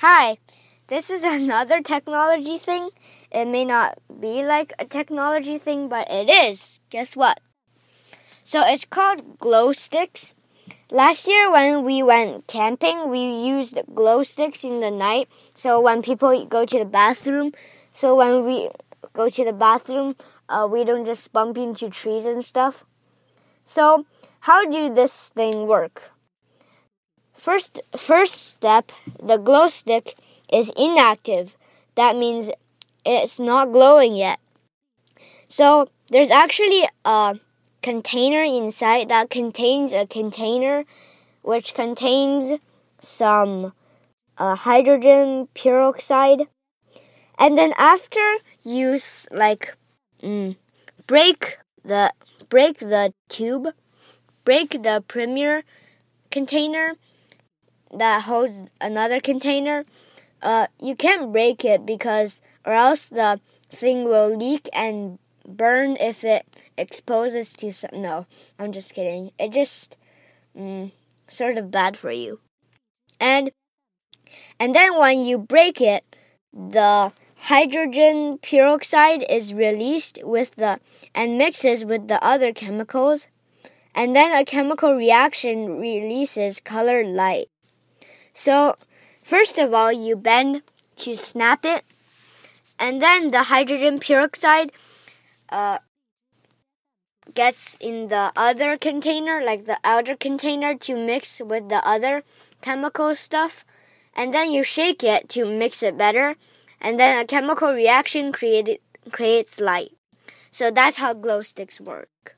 Hi, this is another technology thing. It may not be like a technology thing, but it is. Guess what? So it's called glow sticks. Last year, when we went camping, we used glow sticks in the night. So when people go to the bathroom, so when we go to the bathroom, uh, we don't just bump into trees and stuff. So how do this thing work? First, first step, the glow stick is inactive. That means it's not glowing yet. So there's actually a container inside that contains a container which contains some uh, hydrogen peroxide. And then after you like mm, break the break the tube, break the premier container that holds another container, uh, you can't break it because or else the thing will leak and burn if it exposes to some. No, I'm just kidding. It just mm, sort of bad for you. And and then when you break it, the hydrogen peroxide is released with the and mixes with the other chemicals, and then a chemical reaction releases colored light. So, first of all, you bend to snap it, and then the hydrogen peroxide uh, gets in the other container, like the outer container, to mix with the other chemical stuff. And then you shake it to mix it better. And then a chemical reaction created, creates light. So that's how glow sticks work.